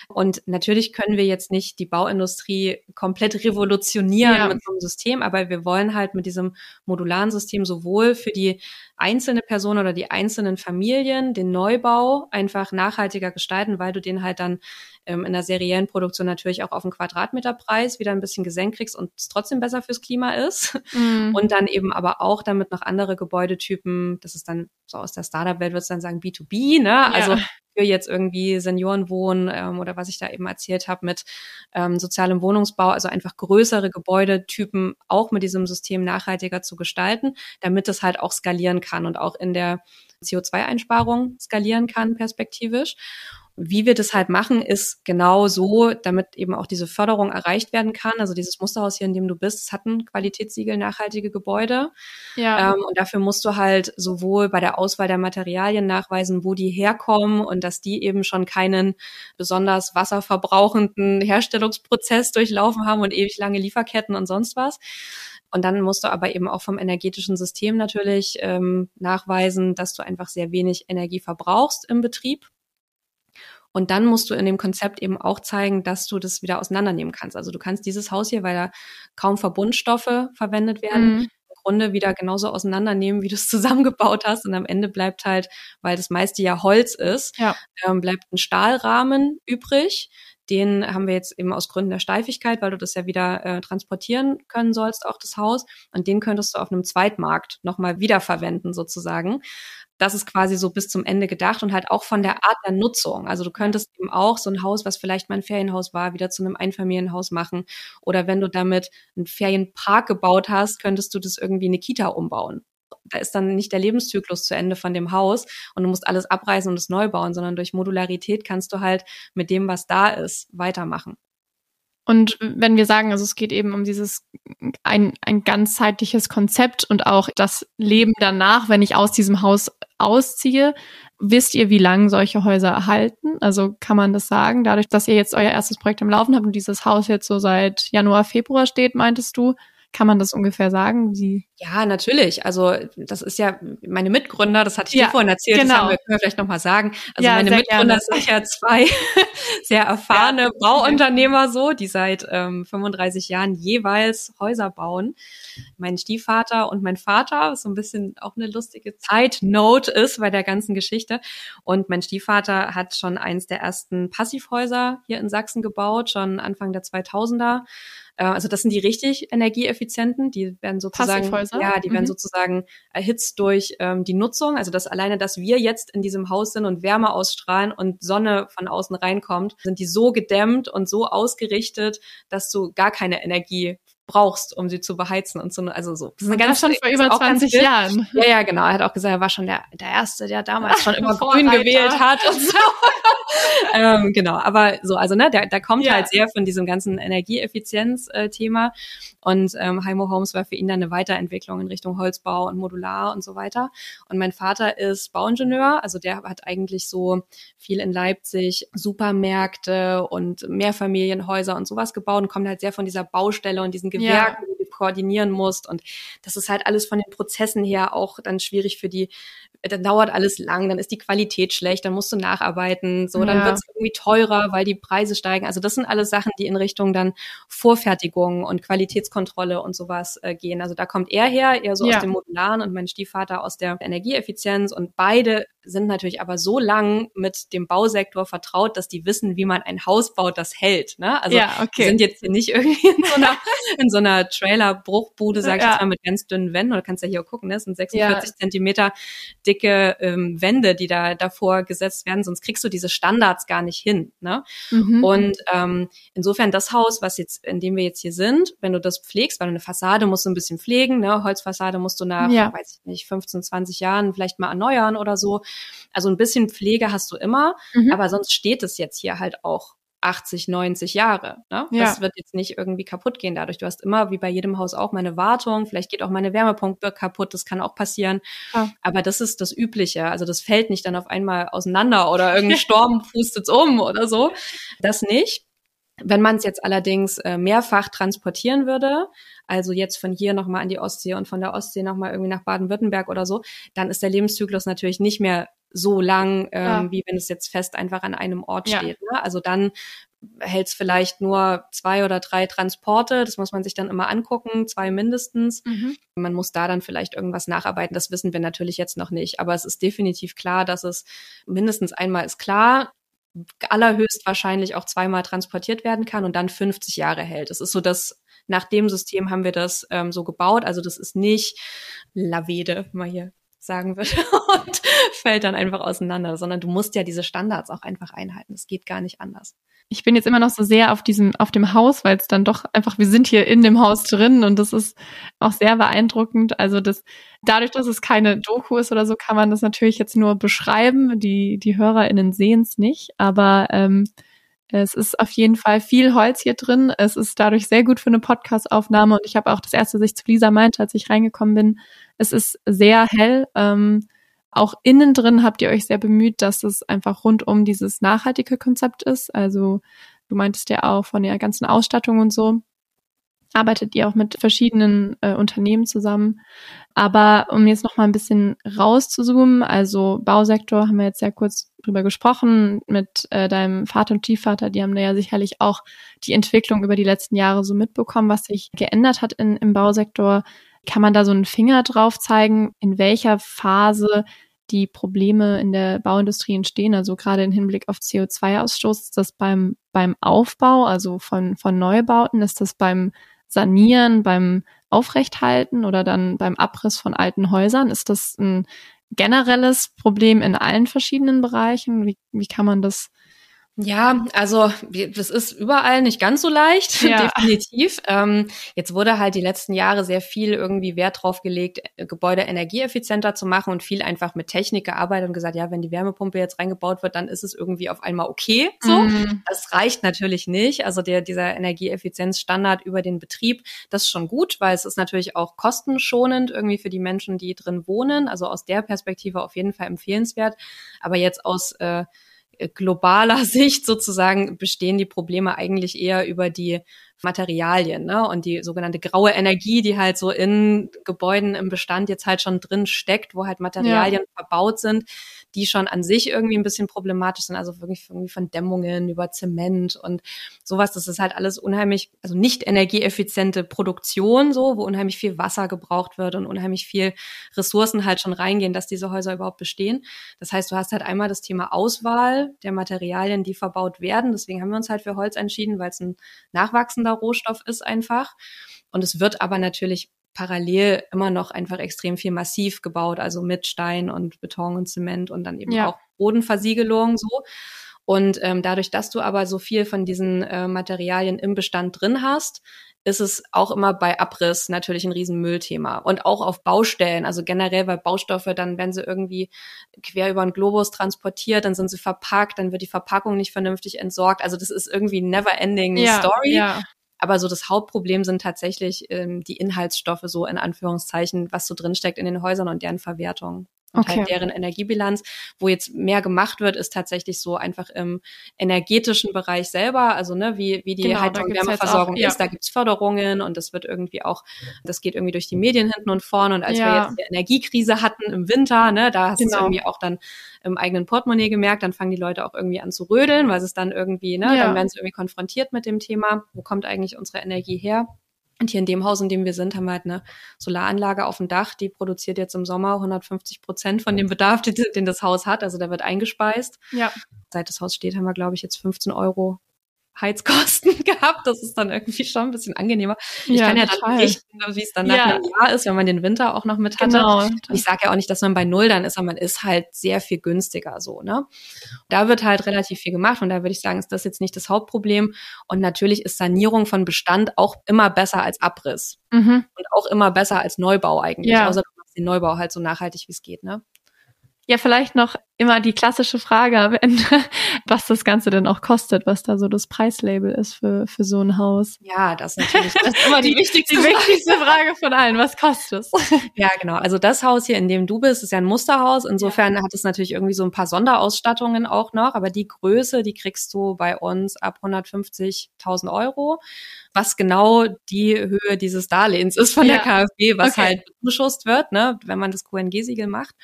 Und natürlich können wir jetzt nicht die Bauindustrie komplett revolutionieren ja. mit so einem System, aber wir wollen halt mit diesem modularen System sowohl für die einzelne Person oder die einzelnen Familien den Neubau einfach nachhaltiger gestalten, weil du den halt dann ähm, in der seriellen Produktion natürlich auch auf den Quadratmeterpreis wieder ein bisschen gesenkt kriegst und es trotzdem besser fürs Klima ist. Mhm. Und dann eben aber auch damit noch andere Gebäudetypen, das ist dann so aus der Startup-Welt, würde ich dann sagen B2B, ne? Ja. Also für jetzt irgendwie Seniorenwohnen ähm, oder was ich da eben erzählt habe mit ähm, sozialem Wohnungsbau, also einfach größere Gebäudetypen auch mit diesem System nachhaltiger zu gestalten, damit es halt auch skalieren kann und auch in der CO2-Einsparung skalieren kann perspektivisch. Wie wir das halt machen, ist genau so, damit eben auch diese Förderung erreicht werden kann. Also dieses Musterhaus hier, in dem du bist, hat ein Qualitätssiegel nachhaltige Gebäude. Ja. Ähm, und dafür musst du halt sowohl bei der Auswahl der Materialien nachweisen, wo die herkommen und dass die eben schon keinen besonders wasserverbrauchenden Herstellungsprozess durchlaufen haben und ewig lange Lieferketten und sonst was. Und dann musst du aber eben auch vom energetischen System natürlich ähm, nachweisen, dass du einfach sehr wenig Energie verbrauchst im Betrieb. Und dann musst du in dem Konzept eben auch zeigen, dass du das wieder auseinandernehmen kannst. Also du kannst dieses Haus hier, weil da kaum Verbundstoffe verwendet werden, mhm. im Grunde wieder genauso auseinandernehmen, wie du es (laughs) zusammengebaut hast. Und am Ende bleibt halt, weil das meiste ja Holz ist, ja. ähm, bleibt ein Stahlrahmen übrig. Den haben wir jetzt eben aus Gründen der Steifigkeit, weil du das ja wieder äh, transportieren können sollst, auch das Haus. Und den könntest du auf einem Zweitmarkt nochmal wiederverwenden, sozusagen das ist quasi so bis zum Ende gedacht und halt auch von der Art der Nutzung. Also du könntest eben auch so ein Haus, was vielleicht mal ein Ferienhaus war, wieder zu einem Einfamilienhaus machen. Oder wenn du damit einen Ferienpark gebaut hast, könntest du das irgendwie eine Kita umbauen. Da ist dann nicht der Lebenszyklus zu Ende von dem Haus und du musst alles abreißen und es neu bauen, sondern durch Modularität kannst du halt mit dem, was da ist, weitermachen. Und wenn wir sagen, also es geht eben um dieses ein, ein ganzheitliches Konzept und auch das Leben danach, wenn ich aus diesem Haus ausziehe, wisst ihr, wie lange solche Häuser erhalten? Also kann man das sagen, dadurch, dass ihr jetzt euer erstes Projekt im Laufen habt und dieses Haus jetzt so seit Januar, Februar steht, meintest du, kann man das ungefähr sagen? Wie? Ja, natürlich. Also das ist ja meine Mitgründer, das hatte ich ja, dir vorhin erzählt, genau. das wir, können wir vielleicht nochmal sagen. Also ja, meine Mitgründer gerne. sind ja zwei (laughs) sehr erfahrene ja. Bauunternehmer so, die seit ähm, 35 Jahren jeweils Häuser bauen. Mein Stiefvater und mein Vater, was so ein bisschen auch eine lustige Zeitnote ist bei der ganzen Geschichte. Und mein Stiefvater hat schon eins der ersten Passivhäuser hier in Sachsen gebaut, schon Anfang der 2000er. Äh, also das sind die richtig energieeffizienten, die werden sozusagen, ja, die mhm. werden sozusagen erhitzt durch ähm, die Nutzung. Also das alleine, dass wir jetzt in diesem Haus sind und Wärme ausstrahlen und Sonne von außen reinkommt, sind die so gedämmt und so ausgerichtet, dass du gar keine Energie brauchst, um sie zu beheizen und so. Also so. Das ist eine ganz schon vor über 20 Jahren. Ja, ja, genau. Er hat auch gesagt, er war schon der, der Erste, der damals schon immer (laughs) grün gewählt hat und so. (laughs) ähm, genau, aber so, also ne, da, da kommt ja. halt sehr von diesem ganzen Energieeffizienz-Thema. Und ähm, Heimo Homes war für ihn dann eine Weiterentwicklung in Richtung Holzbau und Modular und so weiter. Und mein Vater ist Bauingenieur, also der hat eigentlich so viel in Leipzig Supermärkte und Mehrfamilienhäuser und sowas gebaut und kommt halt sehr von dieser Baustelle und diesen Gewerken, ja. die koordinieren musst. Und das ist halt alles von den Prozessen her auch dann schwierig für die, dann dauert alles lang, dann ist die Qualität schlecht, dann musst du nacharbeiten, so, dann ja. wird es irgendwie teurer, weil die Preise steigen. Also das sind alles Sachen, die in Richtung dann Vorfertigung und Qualitätskontrolle und sowas äh, gehen. Also da kommt er her, eher so ja. aus dem Modularen und mein Stiefvater aus der Energieeffizienz und beide sind natürlich aber so lang mit dem Bausektor vertraut, dass die wissen, wie man ein Haus baut, das hält. Ne? Also ja, okay. sind jetzt hier nicht irgendwie in so einer, in so einer Trailer-Bruchbude, sag ich ja. jetzt mal, mit ganz dünnen Wänden. Oder kannst ja hier gucken, ne? das sind 46 ja. Zentimeter dicke ähm, Wände, die da davor gesetzt werden, sonst kriegst du diese Standards gar nicht hin. Ne? Mhm. Und ähm, insofern das Haus, was jetzt, in dem wir jetzt hier sind, wenn du das pflegst, weil eine Fassade musst du ein bisschen pflegen, ne? Holzfassade musst du nach, ja. weiß ich nicht, 15, 20 Jahren vielleicht mal erneuern oder so. Also ein bisschen Pflege hast du immer, mhm. aber sonst steht es jetzt hier halt auch 80, 90 Jahre. Ne? Ja. Das wird jetzt nicht irgendwie kaputt gehen dadurch. Du hast immer, wie bei jedem Haus auch, meine Wartung. Vielleicht geht auch meine Wärmepumpe kaputt. Das kann auch passieren. Ja. Aber das ist das Übliche. Also das fällt nicht dann auf einmal auseinander oder irgendein (laughs) Sturm pustet's um oder so. Das nicht. Wenn man es jetzt allerdings äh, mehrfach transportieren würde, also jetzt von hier nochmal an die Ostsee und von der Ostsee nochmal irgendwie nach Baden-Württemberg oder so, dann ist der Lebenszyklus natürlich nicht mehr so lang, ähm, ja. wie wenn es jetzt fest einfach an einem Ort ja. steht. Ne? Also dann hält es vielleicht nur zwei oder drei Transporte. Das muss man sich dann immer angucken, zwei mindestens. Mhm. Man muss da dann vielleicht irgendwas nacharbeiten. Das wissen wir natürlich jetzt noch nicht. Aber es ist definitiv klar, dass es mindestens einmal ist klar, allerhöchst wahrscheinlich auch zweimal transportiert werden kann und dann 50 Jahre hält. Das ist so das, nach dem System haben wir das ähm, so gebaut. Also das ist nicht Lavede, mal hier sagen würde (laughs) und fällt dann einfach auseinander, sondern du musst ja diese Standards auch einfach einhalten. Es geht gar nicht anders. Ich bin jetzt immer noch so sehr auf diesem, auf dem Haus, weil es dann doch einfach, wir sind hier in dem Haus drin und das ist auch sehr beeindruckend. Also das, dadurch, dass es keine Doku ist oder so, kann man das natürlich jetzt nur beschreiben. Die, die HörerInnen sehen es nicht, aber ähm, es ist auf jeden Fall viel Holz hier drin. Es ist dadurch sehr gut für eine Podcast-Aufnahme. Und ich habe auch das erste, was ich zu Lisa meinte, als ich reingekommen bin, es ist sehr hell. Ähm, auch innen drin habt ihr euch sehr bemüht, dass es einfach rund um dieses nachhaltige Konzept ist. Also du meintest ja auch von der ganzen Ausstattung und so arbeitet ihr auch mit verschiedenen äh, Unternehmen zusammen. Aber um jetzt noch mal ein bisschen rauszuzoomen, also Bausektor haben wir jetzt sehr kurz drüber gesprochen mit äh, deinem Vater und Tiefvater, die haben da ja sicherlich auch die Entwicklung über die letzten Jahre so mitbekommen, was sich geändert hat in, im Bausektor. Kann man da so einen Finger drauf zeigen, in welcher Phase die Probleme in der Bauindustrie entstehen, also gerade im Hinblick auf CO2-Ausstoß, ist das beim, beim Aufbau, also von, von Neubauten, ist das beim Sanieren, beim Aufrechthalten oder dann beim Abriss von alten Häusern? Ist das ein generelles Problem in allen verschiedenen Bereichen? Wie, wie kann man das ja, also das ist überall nicht ganz so leicht, (laughs) ja. definitiv. Ähm, jetzt wurde halt die letzten Jahre sehr viel irgendwie Wert drauf gelegt, äh, Gebäude energieeffizienter zu machen und viel einfach mit Technik gearbeitet und gesagt, ja, wenn die Wärmepumpe jetzt reingebaut wird, dann ist es irgendwie auf einmal okay. So, mhm. das reicht natürlich nicht. Also der dieser Energieeffizienzstandard über den Betrieb, das ist schon gut, weil es ist natürlich auch kostenschonend irgendwie für die Menschen, die drin wohnen. Also aus der Perspektive auf jeden Fall empfehlenswert. Aber jetzt aus äh, globaler (laughs) Sicht sozusagen bestehen die Probleme eigentlich eher über die Materialien ne? und die sogenannte graue Energie, die halt so in Gebäuden im Bestand jetzt halt schon drin steckt, wo halt Materialien ja. verbaut sind, die schon an sich irgendwie ein bisschen problematisch sind, also wirklich irgendwie von Dämmungen über Zement und sowas. Das ist halt alles unheimlich, also nicht energieeffiziente Produktion, so, wo unheimlich viel Wasser gebraucht wird und unheimlich viel Ressourcen halt schon reingehen, dass diese Häuser überhaupt bestehen. Das heißt, du hast halt einmal das Thema Auswahl der Materialien, die verbaut werden. Deswegen haben wir uns halt für Holz entschieden, weil es ein nachwachsender Rohstoff ist einfach. Und es wird aber natürlich parallel immer noch einfach extrem viel massiv gebaut, also mit Stein und Beton und Zement und dann eben ja. auch Bodenversiegelung so. Und ähm, dadurch, dass du aber so viel von diesen äh, Materialien im Bestand drin hast, ist es auch immer bei Abriss natürlich ein Riesenmüllthema. Und auch auf Baustellen, also generell bei Baustoffe, dann werden sie irgendwie quer über den Globus transportiert, dann sind sie verpackt, dann wird die Verpackung nicht vernünftig entsorgt. Also das ist irgendwie never ending ja, Story. Ja. Aber so das Hauptproblem sind tatsächlich ähm, die Inhaltsstoffe, so in Anführungszeichen, was so drinsteckt in den Häusern und deren Verwertung. Und halt okay. halt deren Energiebilanz. Wo jetzt mehr gemacht wird, ist tatsächlich so einfach im energetischen Bereich selber, also ne, wie, wie die genau, Heizung und Wärmeversorgung auch, ja. ist, da gibt's Förderungen und das wird irgendwie auch, das geht irgendwie durch die Medien hinten und vorne. Und als ja. wir jetzt die Energiekrise hatten im Winter, ne, da hast genau. du irgendwie auch dann im eigenen Portemonnaie gemerkt, dann fangen die Leute auch irgendwie an zu rödeln, weil es dann irgendwie, ne, ja. dann werden sie irgendwie konfrontiert mit dem Thema, wo kommt eigentlich unsere Energie her? Und hier in dem Haus, in dem wir sind, haben wir halt eine Solaranlage auf dem Dach, die produziert jetzt im Sommer 150 Prozent von dem Bedarf, (laughs) den, das Haus hat. Also der wird eingespeist. Ja. Seit das Haus steht, haben wir, glaube ich, jetzt 15 Euro Heizkosten (laughs) gehabt. Das ist dann irgendwie schon ein bisschen angenehmer. Ich ja, kann ja total. dann berichten, wie es dann nach ja. einem Jahr ist, wenn man den Winter auch noch mit hatte. Genau. Ich sage ja auch nicht, dass man bei Null dann ist, aber man ist halt sehr viel günstiger so. Ne? Da wird halt relativ viel gemacht und da würde ich sagen, ist das jetzt nicht das Hauptproblem. Und natürlich ist Sanierung von Bestand auch immer besser als Abriss mhm. und auch immer besser als Neubau eigentlich. Ja. Außer du machst den Neubau halt so nachhaltig, wie es geht. Ne? Ja, vielleicht noch immer die klassische Frage am Ende, (laughs) was das Ganze denn auch kostet, was da so das Preislabel ist für, für so ein Haus. Ja, das ist natürlich das ist immer die, (laughs) die wichtigste, die wichtigste Frage von allen. Was kostet es? (laughs) Ja, genau. Also das Haus hier, in dem du bist, ist ja ein Musterhaus. Insofern ja. hat es natürlich irgendwie so ein paar Sonderausstattungen auch noch. Aber die Größe, die kriegst du bei uns ab 150.000 Euro. Was genau die Höhe dieses Darlehens ist von ja. der KfW, was okay. halt beschusst wird, ne, wenn man das QNG-Siegel macht.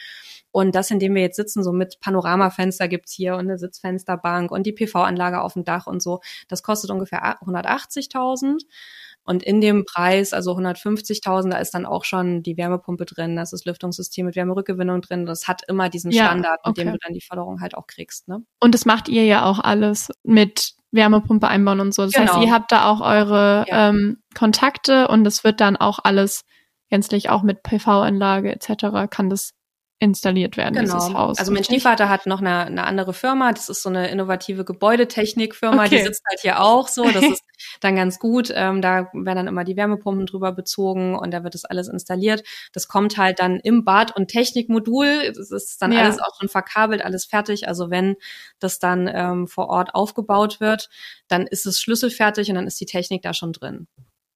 Und das, in dem wir jetzt sitzen, so mit Panoramafenster gibt's hier und eine Sitzfensterbank und die PV-Anlage auf dem Dach und so, das kostet ungefähr 180.000. Und in dem Preis, also 150.000, da ist dann auch schon die Wärmepumpe drin, das ist Lüftungssystem mit Wärmerückgewinnung drin. Das hat immer diesen Standard, ja, okay. mit dem du dann die Förderung halt auch kriegst. Ne? Und das macht ihr ja auch alles mit Wärmepumpe einbauen und so. Das genau. heißt, ihr habt da auch eure ja. ähm, Kontakte und es wird dann auch alles gänzlich auch mit PV-Anlage etc. kann das installiert werden, genau. dieses Haus. Also mein Stiefvater hat noch eine, eine andere Firma, das ist so eine innovative Gebäudetechnikfirma, okay. die sitzt halt hier auch so, das (laughs) ist dann ganz gut. Ähm, da werden dann immer die Wärmepumpen drüber bezogen und da wird das alles installiert. Das kommt halt dann im Bad- und Technikmodul, das ist dann ja. alles auch schon verkabelt, alles fertig. Also wenn das dann ähm, vor Ort aufgebaut wird, dann ist es schlüsselfertig und dann ist die Technik da schon drin.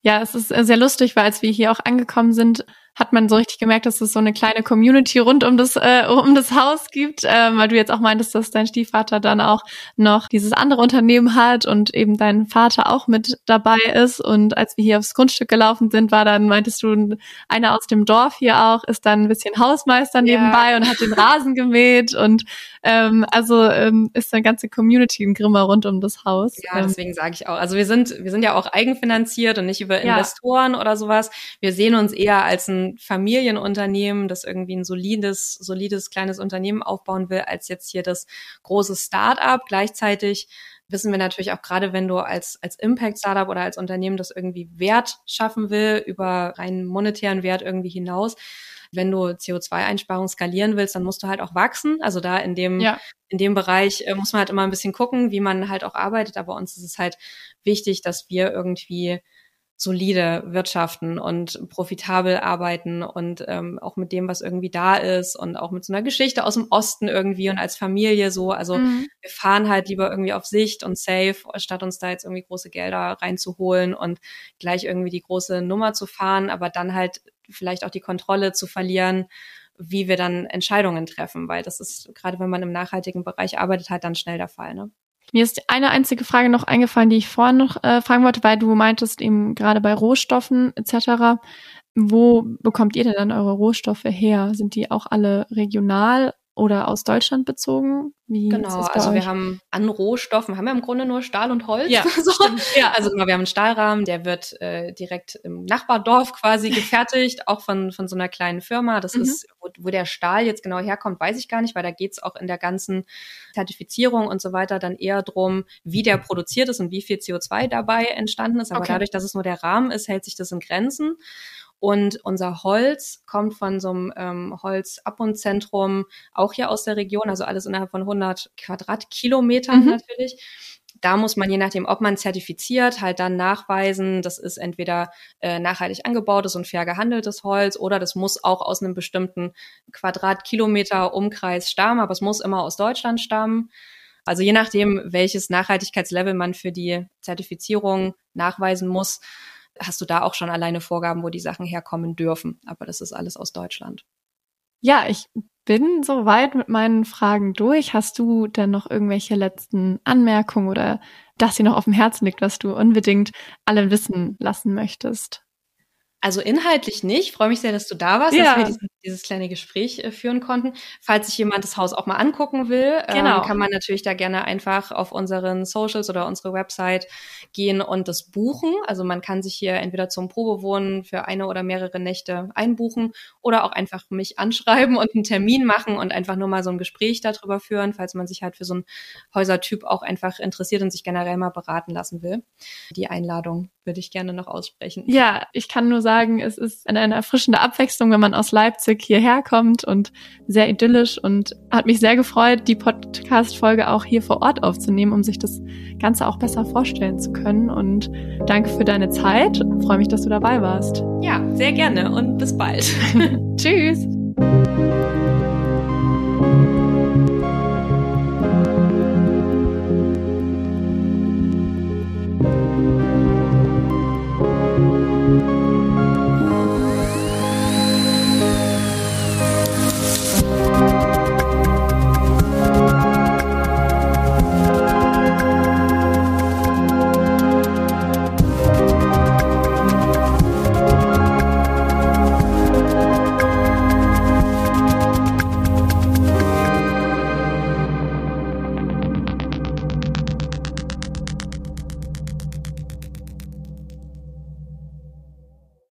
Ja, es ist sehr lustig, weil als wir hier auch angekommen sind, hat man so richtig gemerkt, dass es so eine kleine Community rund um das äh, um das Haus gibt, äh, weil du jetzt auch meintest, dass dein Stiefvater dann auch noch dieses andere Unternehmen hat und eben dein Vater auch mit dabei ist. Und als wir hier aufs Grundstück gelaufen sind, war dann meintest du einer aus dem Dorf hier auch ist dann ein bisschen Hausmeister nebenbei ja. und hat den Rasen gemäht und ähm, also ähm, ist eine ganze Community in Grimmer rund um das Haus. Ja, ähm, deswegen sage ich auch. Also wir sind wir sind ja auch eigenfinanziert und nicht über Investoren ja. oder sowas. Wir sehen uns eher als ein Familienunternehmen, das irgendwie ein solides, solides kleines Unternehmen aufbauen will, als jetzt hier das große Start-up. Gleichzeitig wissen wir natürlich auch gerade, wenn du als, als Impact-Startup oder als Unternehmen das irgendwie Wert schaffen will, über rein monetären Wert irgendwie hinaus, wenn du CO2-Einsparung skalieren willst, dann musst du halt auch wachsen. Also da in dem, ja. in dem Bereich äh, muss man halt immer ein bisschen gucken, wie man halt auch arbeitet. Aber uns ist es halt wichtig, dass wir irgendwie solide wirtschaften und profitabel arbeiten und ähm, auch mit dem, was irgendwie da ist und auch mit so einer Geschichte aus dem Osten irgendwie und als Familie so. Also mhm. wir fahren halt lieber irgendwie auf Sicht und safe, statt uns da jetzt irgendwie große Gelder reinzuholen und gleich irgendwie die große Nummer zu fahren, aber dann halt vielleicht auch die Kontrolle zu verlieren wie wir dann Entscheidungen treffen, weil das ist gerade, wenn man im nachhaltigen Bereich arbeitet, halt dann schnell der Fall. Ne? Mir ist eine einzige Frage noch eingefallen, die ich vorhin noch äh, fragen wollte, weil du meintest eben gerade bei Rohstoffen etc. Wo bekommt ihr denn dann eure Rohstoffe her? Sind die auch alle regional oder aus Deutschland bezogen? Wie genau, also euch? wir haben an Rohstoffen, haben wir im Grunde nur Stahl und Holz. Ja, (laughs) so. ja also genau, wir haben einen Stahlrahmen, der wird äh, direkt im Nachbardorf quasi (laughs) gefertigt, auch von, von so einer kleinen Firma. Das mhm. ist, wo, wo der Stahl jetzt genau herkommt, weiß ich gar nicht, weil da geht's auch in der ganzen Zertifizierung und so weiter dann eher drum, wie der produziert ist und wie viel CO2 dabei entstanden ist. Aber okay. dadurch, dass es nur der Rahmen ist, hält sich das in Grenzen. Und unser Holz kommt von so einem ähm, Holzabundzentrum, auch hier aus der Region, also alles innerhalb von 100 Quadratkilometern mhm. natürlich. Da muss man, je nachdem, ob man zertifiziert, halt dann nachweisen, das ist entweder äh, nachhaltig angebautes und fair gehandeltes Holz oder das muss auch aus einem bestimmten Quadratkilometer Umkreis stammen, aber es muss immer aus Deutschland stammen. Also je nachdem, welches Nachhaltigkeitslevel man für die Zertifizierung nachweisen muss, hast du da auch schon alleine Vorgaben, wo die Sachen herkommen dürfen. Aber das ist alles aus Deutschland. Ja, ich bin soweit mit meinen Fragen durch. Hast du denn noch irgendwelche letzten Anmerkungen oder das dir noch auf dem Herzen liegt, was du unbedingt alle wissen lassen möchtest? Also inhaltlich nicht. Ich freue mich sehr, dass du da warst, ja. dass wir diesen, dieses kleine Gespräch äh, führen konnten. Falls sich jemand das Haus auch mal angucken will, ähm, genau. ähm, kann man natürlich da gerne einfach auf unseren Socials oder unsere Website gehen und das buchen. Also man kann sich hier entweder zum Probewohnen für eine oder mehrere Nächte einbuchen oder auch einfach mich anschreiben und einen Termin machen und einfach nur mal so ein Gespräch darüber führen, falls man sich halt für so einen Häusertyp auch einfach interessiert und sich generell mal beraten lassen will. Die Einladung würde ich gerne noch aussprechen. Ja, ich kann nur sagen, es ist eine, erfrischende Abwechslung, wenn man aus Leipzig hierher kommt und sehr idyllisch und hat mich sehr gefreut, die Podcast-Folge auch hier vor Ort aufzunehmen, um sich das Ganze auch besser vorstellen zu können. Und danke für deine Zeit. Ich freue mich, dass du dabei warst. Ja, sehr gerne und bis bald. (laughs) Tschüss.